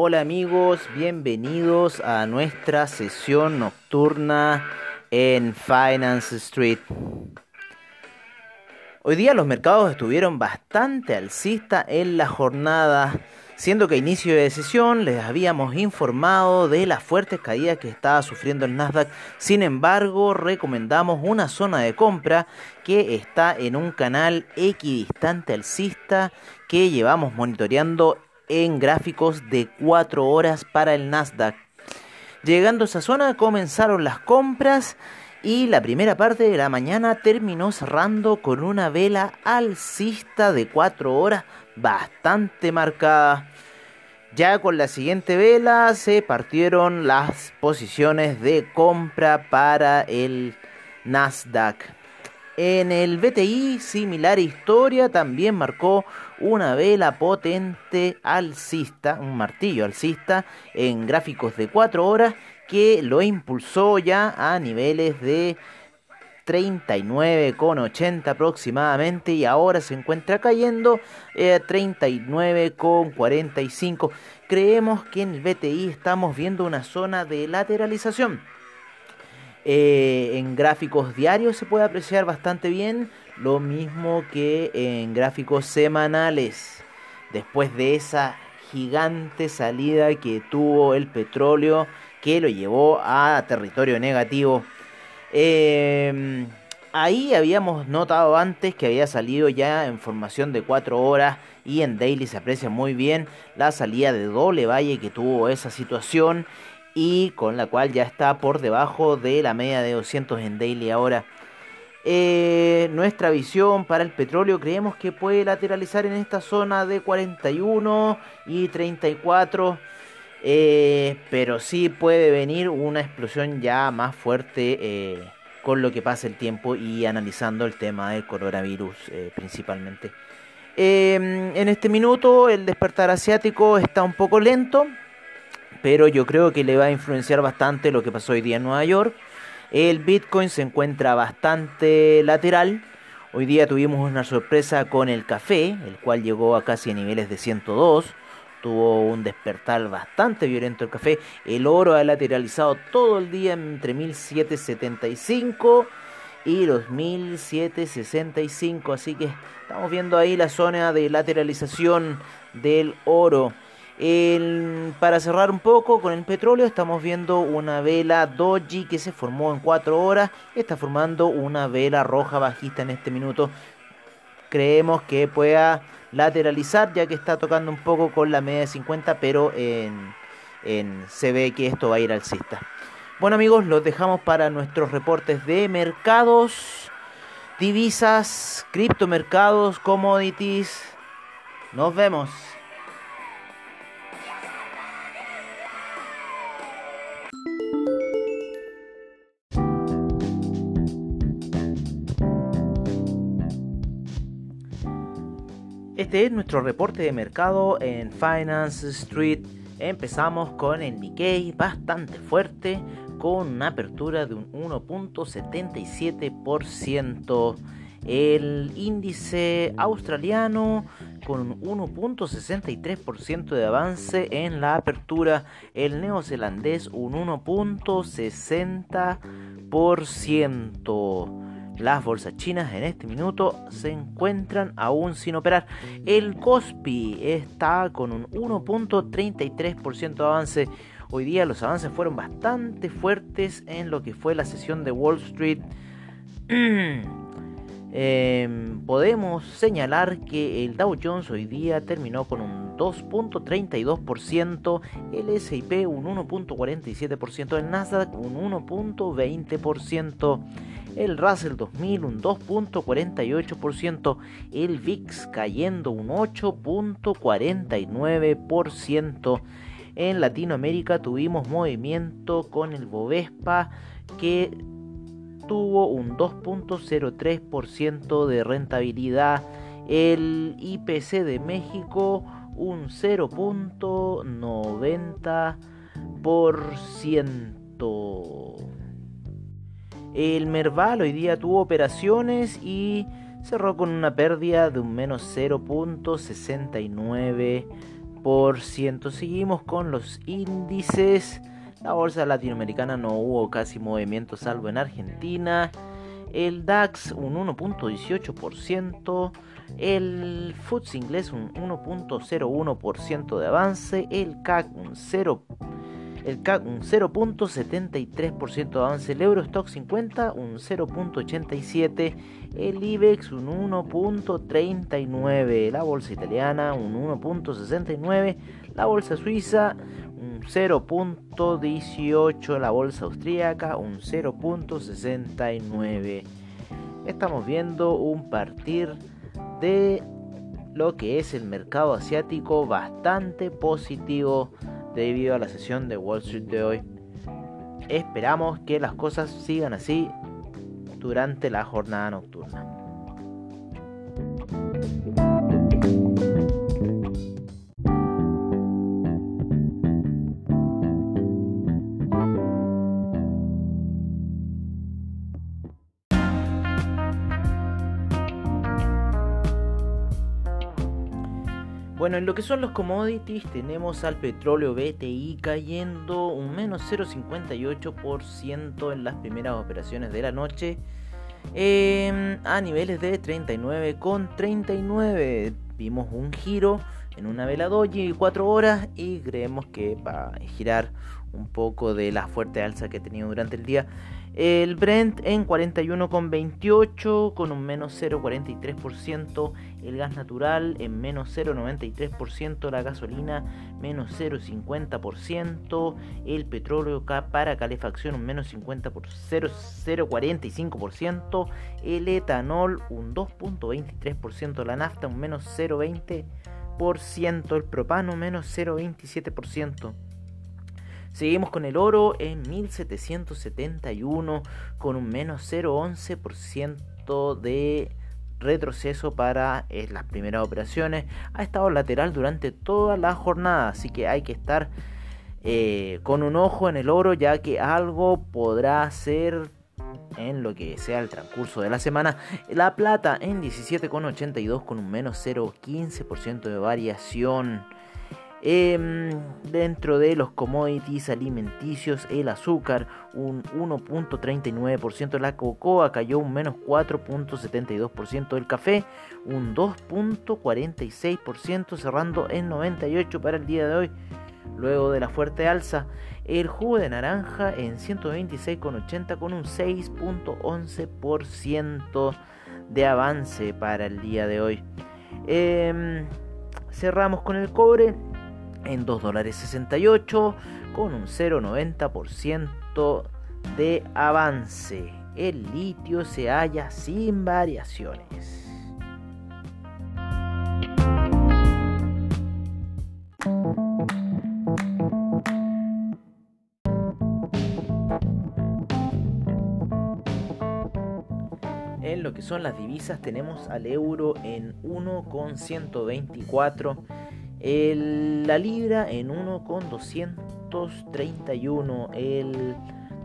Hola amigos, bienvenidos a nuestra sesión nocturna en Finance Street. Hoy día los mercados estuvieron bastante alcistas en la jornada, siendo que a inicio de sesión les habíamos informado de las fuertes caídas que estaba sufriendo el Nasdaq. Sin embargo, recomendamos una zona de compra que está en un canal equidistante alcista que llevamos monitoreando en gráficos de 4 horas para el Nasdaq. Llegando a esa zona comenzaron las compras y la primera parte de la mañana terminó cerrando con una vela alcista de 4 horas bastante marcada. Ya con la siguiente vela se partieron las posiciones de compra para el Nasdaq. En el BTI, similar historia, también marcó una vela potente alcista, un martillo alcista en gráficos de 4 horas que lo impulsó ya a niveles de 39,80 aproximadamente y ahora se encuentra cayendo a 39,45. Creemos que en el BTI estamos viendo una zona de lateralización eh, en gráficos diarios se puede apreciar bastante bien, lo mismo que en gráficos semanales. Después de esa gigante salida que tuvo el petróleo que lo llevó a territorio negativo. Em, ahí habíamos notado antes que había salido ya en formación de 4 horas y en daily se aprecia muy bien la salida de doble valle que tuvo esa situación y con la cual ya está por debajo de la media de 200 en daily ahora. Eh, nuestra visión para el petróleo creemos que puede lateralizar en esta zona de 41 y 34. Eh, pero sí puede venir una explosión ya más fuerte eh, con lo que pasa el tiempo y analizando el tema del coronavirus principalmente. en este minuto el despertar asiático está un poco lento, pero yo creo que le va a influenciar bastante lo que pasó hoy día en Nueva York. El Bitcoin se encuentra bastante lateral. Hoy día tuvimos una sorpresa con el café, el cual llegó a casi a niveles de 102. Tuvo un despertar bastante violento el café. El oro ha lateralizado todo el día entre 1775 y los 1765. Así que estamos viendo ahí la zona de lateralización del oro para cerrar un poco con el petróleo, estamos viendo una vela doji que se formó en 4 horas. Está formando una vela roja bajista en este minuto. Creemos que pueda lateralizar ya que está tocando un poco con la media de 50, pero se ve que esto va a ir alcista. Bueno amigos, los dejamos para nuestros reportes de mercados, divisas, criptomercados, commodities. Nos vemos. Este es nuestro reporte de mercado en Finance Street. Empezamos con el Nikkei bastante fuerte con una apertura de un 1.77%. El índice australiano con un 1.63% de avance en la apertura. El neozelandés un 1.60%. Las bolsas chinas en este minuto se encuentran aún sin operar. El Kospi está con un 1.33% de avance. Hoy día los avances fueron bastante fuertes en lo que fue la sesión de Wall Street. Em, podemos señalar que el Dow Jones hoy día terminó con un 2.32%, el S&P un 1.47%, el Nasdaq un 1.20% el Russell 2000 un 2.48%, el VIX cayendo un 8.49%. En Latinoamérica tuvimos movimiento con el Bovespa que tuvo un 2.03% de rentabilidad. El IPC de México un 0.90%. El Merval hoy día tuvo operaciones y cerró con una pérdida de un menos 0.69%. Seguimos con los índices. La bolsa latinoamericana no hubo casi movimiento salvo en Argentina. El DAX un 1.18%. El FTSE inglés un 1.01% de avance. El CAC un 0 el CAC un 0.73% de avance, el Eurostock 50 un 0.87%, el IBEX un 1.39%, la bolsa italiana un 1.69%, la bolsa suiza un 0.18%, la bolsa austríaca un 0.69%. Estamos viendo un partir de lo que es el mercado asiático bastante positivo debido a la sesión de Wall Street de hoy. Esperamos que las cosas sigan así durante la jornada nocturna. Bueno, en lo que son los commodities tenemos al petróleo BTI cayendo un menos 0,58% en las primeras operaciones de la noche em, a niveles de 39,39. Vimos un giro en una vela doji 4 horas y creemos que va a girar un poco de la fuerte alza que ha tenido durante el día. El Brent en 41,28 con un menos 0,43%. El gas natural en menos 0,93%. La gasolina menos 0,50%. El petróleo para calefacción un menos 0,45%. El etanol un 2,23%. La nafta un menos 0,20%. El propano menos 0,27%. Seguimos con el oro en 1771 con un menos 0,11% de retroceso para eh, las primeras operaciones. Ha estado lateral durante toda la jornada, así que hay que estar eh, con un ojo en el oro ya que algo podrá ser en lo que sea el transcurso de la semana. La plata en 17,82 con un menos 0,15% de variación. Em, dentro de los commodities alimenticios, el azúcar un 1.39%, la cocoa cayó un menos 4.72%, el café un 2.46%, cerrando en 98 para el día de hoy. Luego de la fuerte alza, el jugo de naranja en 126,80 con un 6.11% de avance para el día de hoy. Em, cerramos con el cobre en 2 dólares 68 con un 0,90% de avance. El litio se halla sin variaciones. En lo que son las divisas tenemos al euro en 1,124 la libra en 1,231. El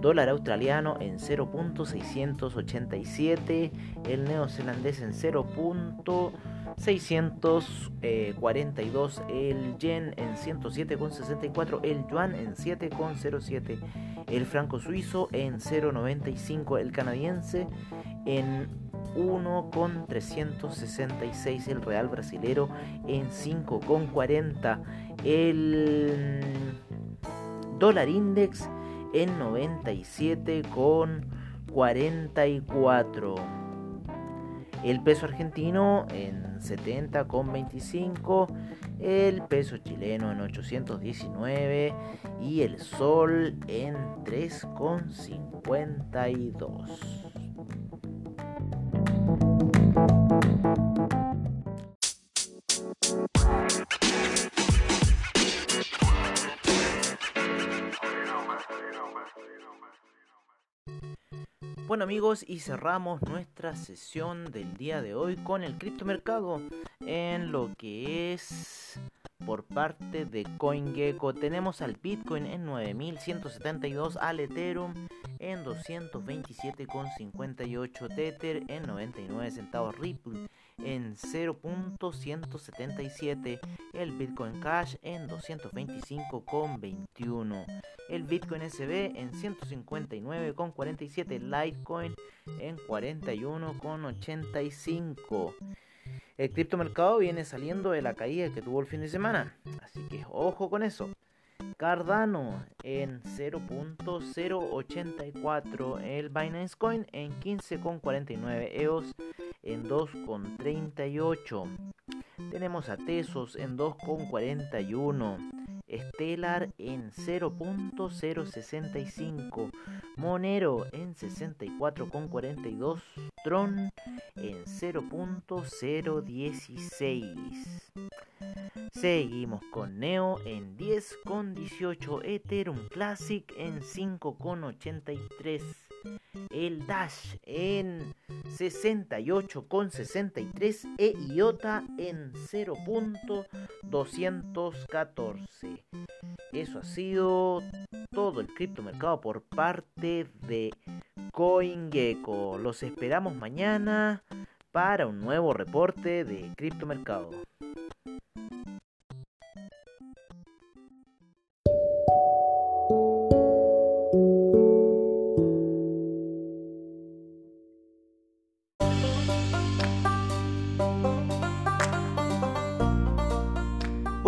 dólar australiano en 0.687. El neozelandés en 0.642. El yen en 107,64. El yuan en 7,07. El franco suizo en 0,95. El canadiense en 1,366 el real brasilero en 5,40 el dólar index en 97,44 el peso argentino en 70,25 el peso chileno en 819 y el sol en 3,52 Amigos, y cerramos nuestra sesión del día de hoy con el criptomercado en lo que es por parte de CoinGecko. Tenemos al Bitcoin en 9172, al Ethereum en 227,58, Tether en 99 centavos, Ripple en 0.177, el Bitcoin Cash en 225,21, el Bitcoin SB en 159,47, Litecoin en 41,85. El criptomercado viene saliendo de la caída que tuvo el fin de semana, así que ojo con eso. Cardano en 0.084, el Binance Coin en 15,49 EOS en 2,38. Tenemos a Tesos en 2,41. Stellar en 0.065, Monero en 64,42, Tron en 0.016. Seguimos con Neo en 10,18, Ethereum Classic en 5,83 el Dash en 68,63 e IOTA en 0.214. Eso ha sido todo el criptomercado por parte de CoinGecko. Los esperamos mañana para un nuevo reporte de criptomercado.